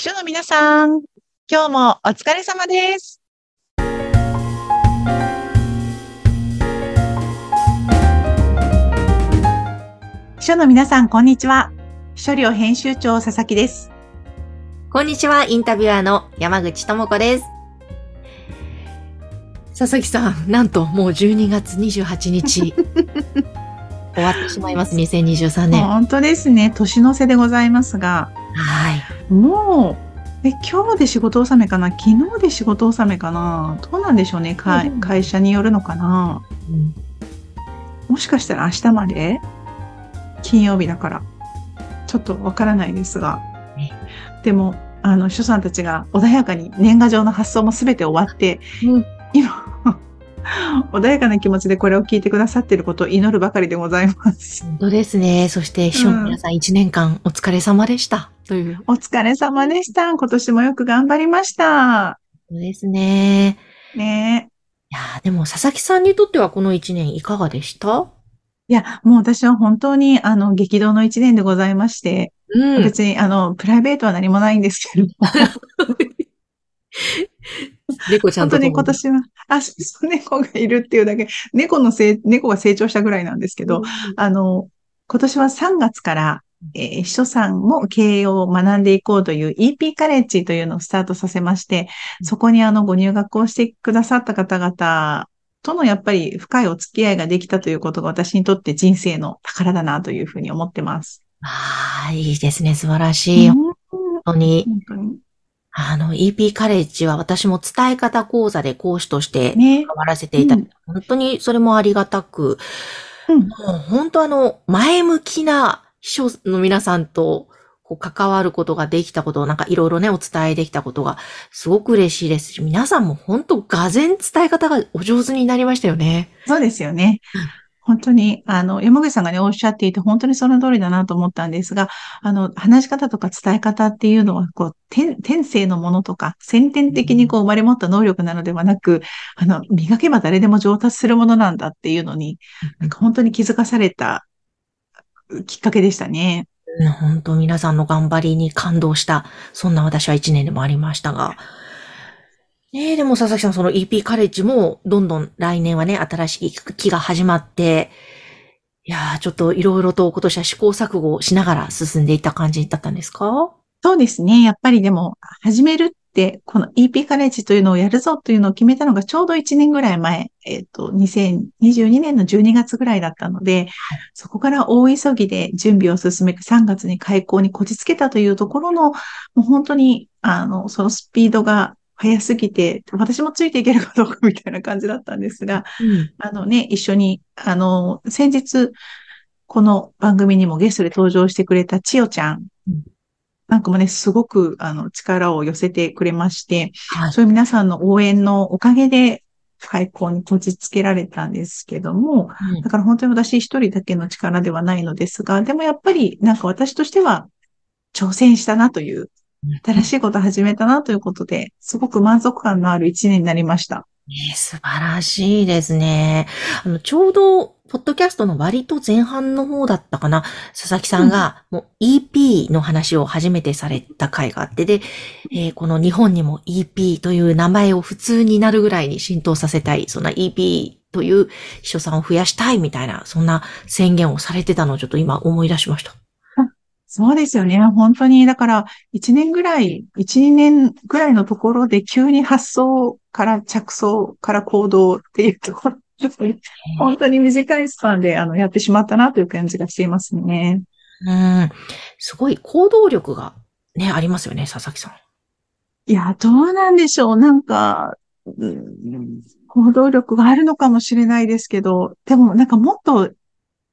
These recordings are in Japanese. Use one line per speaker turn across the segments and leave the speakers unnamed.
秘書の皆さん、今日もお疲れ様です。秘書の皆さん、こんにちは。秘書寮編集長佐々木です。
こんにちは、インタビュアーの山口智子です。佐々木さん、なんともう12月28日、終わってしまいます、2023年。
本当ですね。年の瀬でございますが、
はい。
もう、え、今日で仕事納めかな？昨日で仕事納めかな？どうなんでしょうね。か
うん
会社によるのかな？
うん
もしかしたら明日まで？金曜日だから。ちょっとわからないですが
ね。
でも、あの、秘書さんたちが穏やかに年賀状の発送もすべて終わって、
うん
今、穏やかな気持ちでこれを聞いてくださっていることを祈るばかりでございます。
本当ですね。そして、秘書の皆さん1年間お疲れ様でした。という。
お疲れ様でした。今年もよく頑張りました。
そうですね。
ね
いやーでも佐々木さんにとってはこの1年いかがでした？
いや、もう私は本当に、あの、激動の一年でございまして、
うん。
別に、あの、プライベートは何もないんですけれども、
猫ちゃん
本当に今年は、あ、そう猫がいるっていうだけ、猫のせい、猫が成長したぐらいなんですけど、あの、今年は3月から、えー秘書さんも経営を学んでいこうという EP カレッジというのをスタートさせまして、そこにあのご入学をしてくださった方々とのやっぱり深いお付き合いができたということが私にとって人生の宝だなというふうに思ってます。
ああ、いいですね。素晴らしい。
うん
本当に。
本当に。
あの、EP カレッジは私も伝え方講座で講師として
ね。
関わらせていただいて、本当にそれもありがたく、
うん。
もう本当あの、前向きな秘書の皆さんとこう関わることができたことをなんかいろいろね、お伝えできたことがすごく嬉しいですし、皆さんも本当、がぜん伝え方がお上手になりましたよね。
そうですよね。本当に、あの、山口さんがね、おっしゃっていて、本当にその通りだなと思ったんですが、あの、話し方とか伝え方っていうのは、こう、天、天性のものとか、先天的にこう生まれ持った能力なのではなく、あの、磨けば誰でも上達するものなんだっていうのに、なんか本当に気づかされたきっかけでしたね。
うん本当皆さんの頑張りに感動した、そんな私は一年でもありましたが。ねえ、でも佐々木さん、その EP カレッジも、どんどん来年はね、新しい期が始まって、いやー、ちょっといろいろと今年は試行錯誤をしながら進んでいった感じだったんですか？
そうですね。やっぱりでも、始めるって、この EP カレッジというのをやるぞというのを決めたのがちょうど1年ぐらい前、えっ、と、2022年の12月ぐらいだったので、そこから大急ぎで準備を進めて3月に開校にこじつけたというところの、もう本当に、あの、そのスピードが速すぎて、私もついていけるかどうかみたいな感じだったんですが、
うん。
あのね、一緒に、あの、先日、この番組にもゲストで登場してくれた千代ちゃん
うん
なんかもね、すごく、あの、力を寄せてくれまして、
はい。
そういう皆さんの応援のおかげで、開校にこじつけられたんですけども、
うん
だから本当に私一人だけの力ではないのですが、でもやっぱり、なんか私としては、挑戦したなという、新しいことを始めたなということで、すごく満足感のある一年になりました。
ねえ素晴らしいですね。あの、ちょうど、ポッドキャストの割と前半の方だったかな、佐々木さんが、もう EP の話を初めてされた回があって、で、えーこの日本にも EP という名前を普通になるぐらいに浸透させたい、そんな EP という秘書さんを増やしたいみたいな、そんな宣言をされてたのをちょっと今思い出しました。
そうですよね。本当に、だから、一年ぐらい、一、二年ぐらいのところで急に発想から着想から行動っていうところ、本当に短いスパンで、あの、やってしまったなという感じがしていますね。
うん。すごい行動力がね、ありますよね、佐々木さん。
いや、どうなんでしょう。なんか、うん行動力があるのかもしれないですけど、でもなんかもっと、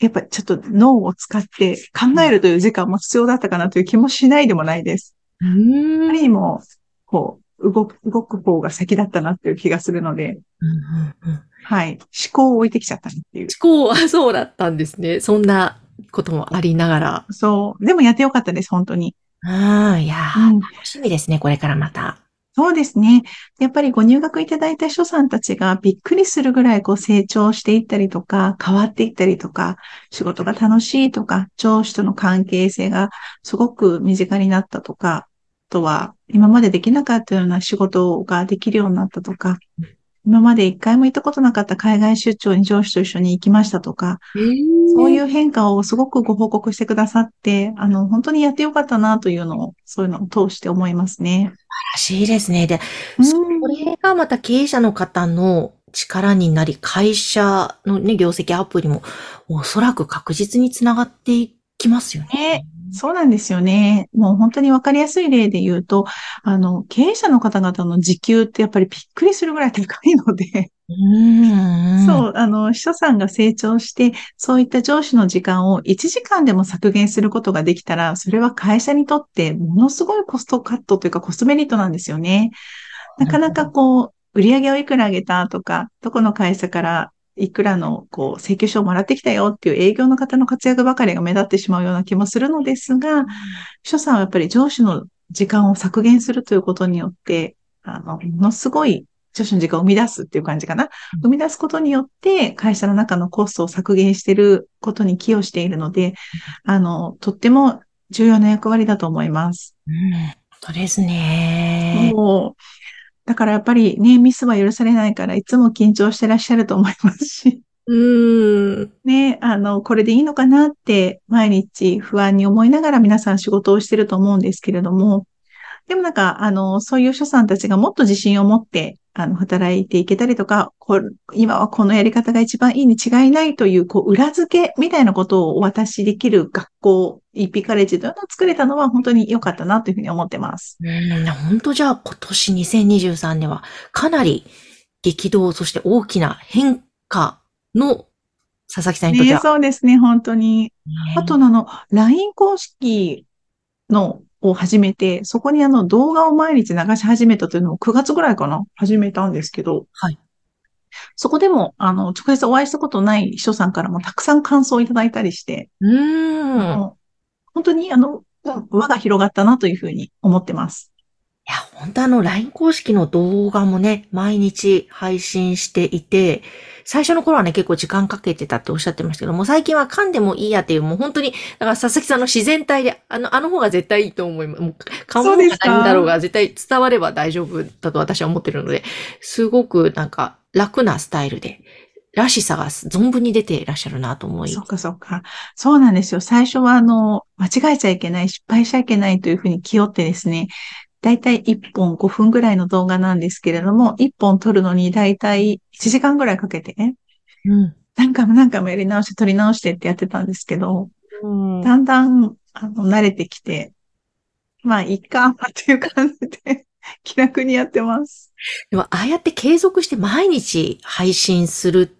やっぱちょっと脳を使って考えるという時間も必要だったかなという気もしないでもないです。
う
あ
ん
まりにも、こう、動く、動く方が先だったなっていう気がするので、
うんうんうん
はい。思考を置いてきちゃったなっていう。
思考はそうだったんですね。そんなこともありながら。
そう。でもやってよかったです、本当に。
うん、いやー、
うん
楽しみですね、これからまた。
そうですね。やっぱりご入学いただいた秘書さんたちがびっくりするぐらいこう成長していったりとか、変わっていったりとか、仕事が楽しいとか、上司との関係性がすごく身近になったとか、あとは、今までできなかったような仕事ができるようになったとか、今まで一回も行ったことなかった海外出張に上司と一緒に行きましたとか、そういう変化をすごくご報告してくださって、あの、本当にやってよかったなというのを、そういうのを通して思いますね。
らしいですね。で、
うん
それがまた経営者の方の力になり、会社のね、業績アップにもおそらく確実につながっていきますよね。
ねそうなんですよね。もう本当にわかりやすい例で言うと、あの、経営者の方々の時給ってやっぱりびっくりするぐらい高いので、
うん。
そう、あの、秘書さんが成長して、そういった上司の時間を1時間でも削減することができたら、それは会社にとってものすごいコストカットというかコストメリットなんですよね。なかなかこう、売り上げをいくら上げたとか、どこの会社からいくらのこう請求書をもらってきたよっていう営業の方の活躍ばかりが目立ってしまうような気もするのですが、秘書さんはやっぱり上司の時間を削減するということによって、あの、ものすごい上司の時間を生み出すっていう感じかな。生み出すことによって会社の中のコストを削減していることに寄与しているので、あの、とっても重要な役割だと思います。
うん。本当ですね。
もう、だからやっぱりね、ミスは許されないから、いつも緊張してらっしゃると思いますし、
うん。
ね、あの、これでいいのかなって、毎日不安に思いながら皆さん仕事をしてると思うんですけれども、でもなんか、あの、そういう所さんたちがもっと自信を持って、あの、働いていけたりとか、こう今はこのやり方が一番いいに違いないという、こう、裏付けみたいなことをお渡しできる学校、EP カレッジというのを作れたのは本当に良かったなというふうに思ってます。
うん、本当じゃあ今年2023年はかなり激動、そして大きな変化の佐々木さんにとって
ね、
は。
そうですね、本当に。
ね
あと、あの、LINE 公式のを始めて、そこにあの動画を毎日流し始めたというのを9月ぐらいかな始めたんですけど、
はい。
そこでも、あの、直接お会いしたことない秘書さんからもたくさん感想をいただいたりして、
うーん。
本当にあの、輪が広がったなというふうに思ってます。
や、本当あの、LINE 公式の動画もね、毎日配信していて、最初の頃はね、結構時間かけてたっておっしゃってましたけども、最近は噛んでもいいやっていう、もう本当に、だから佐々木さんの自然体で、あの、あの方が絶対いいと思います。もう、噛むのが
そうですか
何だろうが、絶対伝われば大丈夫だと私は思ってるので、すごくなんか楽なスタイルで、らしさが存分に出ていらっしゃるなと思い。
そうか、そうか。そうなんですよ。最初はあの、間違えちゃいけない、失敗しちゃいけないというふうに気負ってですね、だいたい1本5分ぐらいの動画なんですけれども、1本撮るのにだいたい1時間ぐらいかけてね、
うん。
何回も何回もやり直して撮り直してってやってたんですけど、
うん
だんだん、あの、慣れてきて、まあ、いっか、っていう感じで、気楽にやってます。
でも、ああやって継続して毎日配信する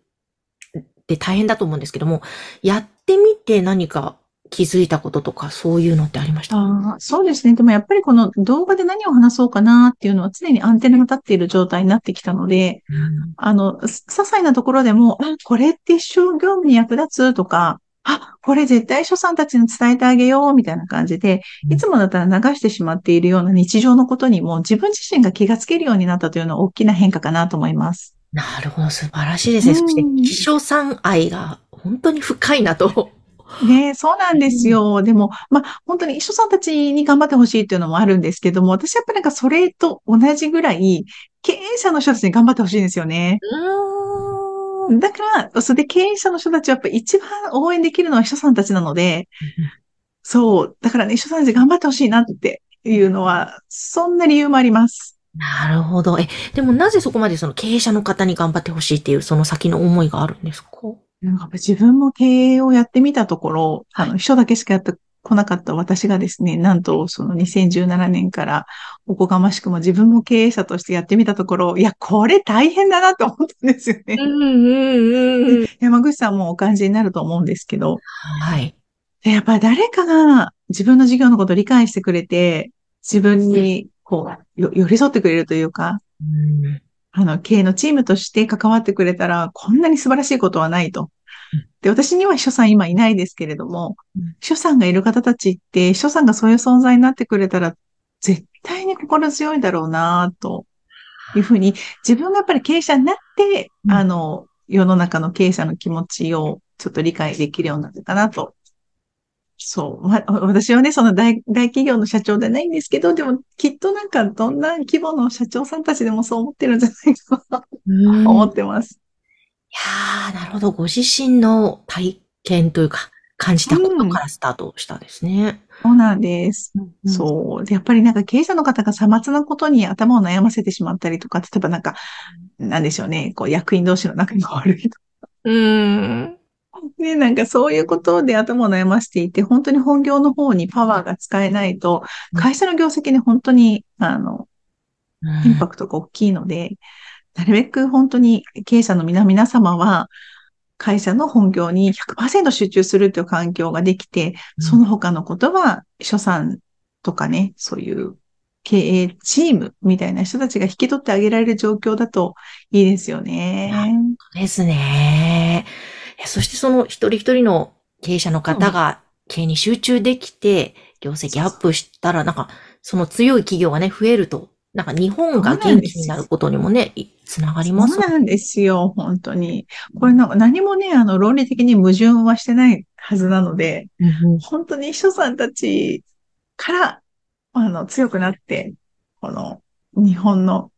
って大変だと思うんですけども、やってみて何か気づいたこととか、そういうのってありました？
ああ、そうですね。でもやっぱりこの動画で何を話そうかなっていうのは常にアンテナが立っている状態になってきたので、
うん
あの、す些細なところでも、あ、これって一生業務に役立つとか、あ、これ絶対書さんたちに伝えてあげようみたいな感じで、
うん
いつもだったら流してしまっているような日常のことにも自分自身が気がつけるようになったというのは大きな変化かなと思います。
なるほど、素晴らしいですね。そして
うん、
秘書さん愛が本当に深いなと。
ねえそうなんですよ。でも、まあ、本当に秘書さんたちに頑張ってほしいっていうのもあるんですけども、私やっぱりなんかそれと同じぐらい、経営者の人たちに頑張ってほしいんですよね。
う
だから、それで経営者の人たちはやっぱり一番応援できるのは秘書さんたちなので、そう。だからね、秘書さんたち頑張ってほしいなっていうのは、そんな理由もあります。
なるほど。え、でもなぜそこまでその経営者の方に頑張ってほしいっていう、その先の思いがあるんですか？
なんか自分も経営をやってみたところ、あの、秘書だけしかやってこなかった私がですね、なんとその2017年からおこがましくも自分も経営者としてやってみたところ、いや、これ大変だなと思ったんですよね。
んうんうん。
山口さんもお感じになると思うんですけど、
はい。
でやっぱり誰かが自分の事業のことを理解してくれて、自分にこう、よ寄り添ってくれるというか、
うん
あの、経営のチームとして関わってくれたら、こんなに素晴らしいことはないと。
うん。
で、私には秘書さん今いないですけれども
うん、
秘書さんがいる方たちって、秘書さんがそういう存在になってくれたら、絶対に心強いだろうなと。いうふうに、自分がやっぱり経営者になって、
うん。
あの、世の中の経営者の気持ちをちょっと理解できるようになったかなとそう。まあ、私はね、その大大企業の社長ではないんですけど、でもきっとなんかどんな規模の社長さんたちでもそう思ってるんじゃないかなと思ってます。
いやー、なるほど。ご自身の体験というか、感じたことからスタートしたんですね。
そうなんです。
うん
そう。で、やっぱりなんか経営者の方がさまつなことに頭を悩ませてしまったりとか、例えばなんか、なんでしょうね、こう役員同士の仲が悪いとか
うーん。
ね、なんかそういうことで頭を悩ませていて、本当に本業の方にパワーが使えないと、会社の業績に本当に、あの、インパクトが大きいので、なるべく本当に経営者の皆皆様は、会社の本業に100%集中するという環境ができて、その他のことは、所産とかね、そういう経営チームみたいな人たちが引き取ってあげられる状況だといいですよね。
ですね。そしてその一人一人の経営者の方が経営に集中できて、業績アップしたら、なんか、その強い企業がね、増えると、なんか日本が元気になることにもね、いつながります。
そうなんですよ、本当に。これなんか何もね、あの、論理的に矛盾はしてないはずなので、
うん。
本当に秘書さんたちから、あの、強くなって、この、日本の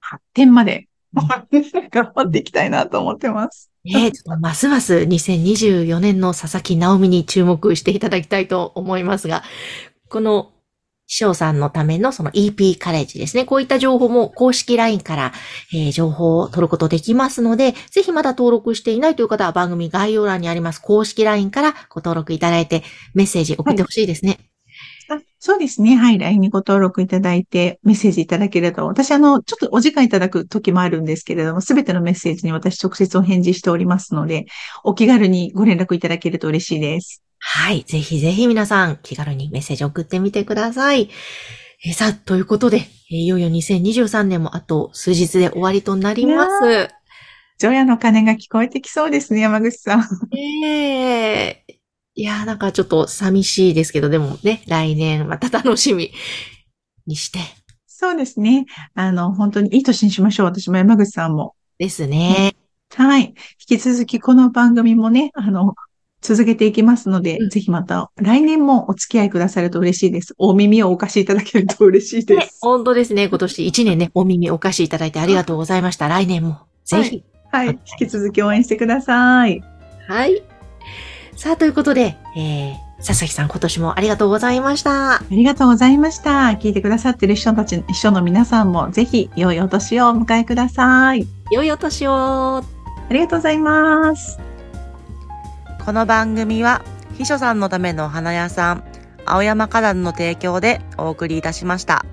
発展まで、頑張っていきたいなと思ってます。
ねちょっとますます2024年の佐々木直美に注目していただきたいと思いますが、この、翔さんのためのその EP カレッジですね。こういった情報も公式 LINE から、えー情報を取ることできますので、ぜひまだ登録していないという方は番組概要欄にあります公式 LINE からご登録いただいてメッセージ送ってほしいですね。
あそうですね。はい。LINE にご登録いただいて、メッセージいただけると、私、あの、ちょっとお時間いただく時もあるんですけれども、すべてのメッセージに私直接お返事しておりますので、お気軽にご連絡いただけると嬉しいです。
はい。ぜひぜひ皆さん気軽にメッセージ送ってみてください。えーさあ、ということで、えーいよいよ2023年もあと数日で終わりとなります。
除夜の鐘が聞こえてきそうですね、山口さん。
ええいやーなんかちょっと寂しいですけど、でもね、来年また楽しみにして
そうですね。あの、本当にいい年にしましょう。私も山口さんも。
ですね。
はい。引き続きこの番組もね、あの、続けていきますので、
うん
ぜひまた来年もお付き合いくださると嬉しいです。お耳をお貸しいただけると嬉しいで
ね
す。
本当ですね。今年1年ね、お耳お貸しいただいてありがとうございました。来年もぜひ。
はい。引き続き応援してください。
はい。さあ、ということで、えー、佐々木さん今年もありがとうございました。
ありがとうございました。聞いてくださってる人たち、秘書の皆さんもぜひ良いお年をお迎えください。
良いお年を。
ありがとうございます。
この番組は秘書さんのためのお花屋さん青山花壇の提供でお送りいたしました。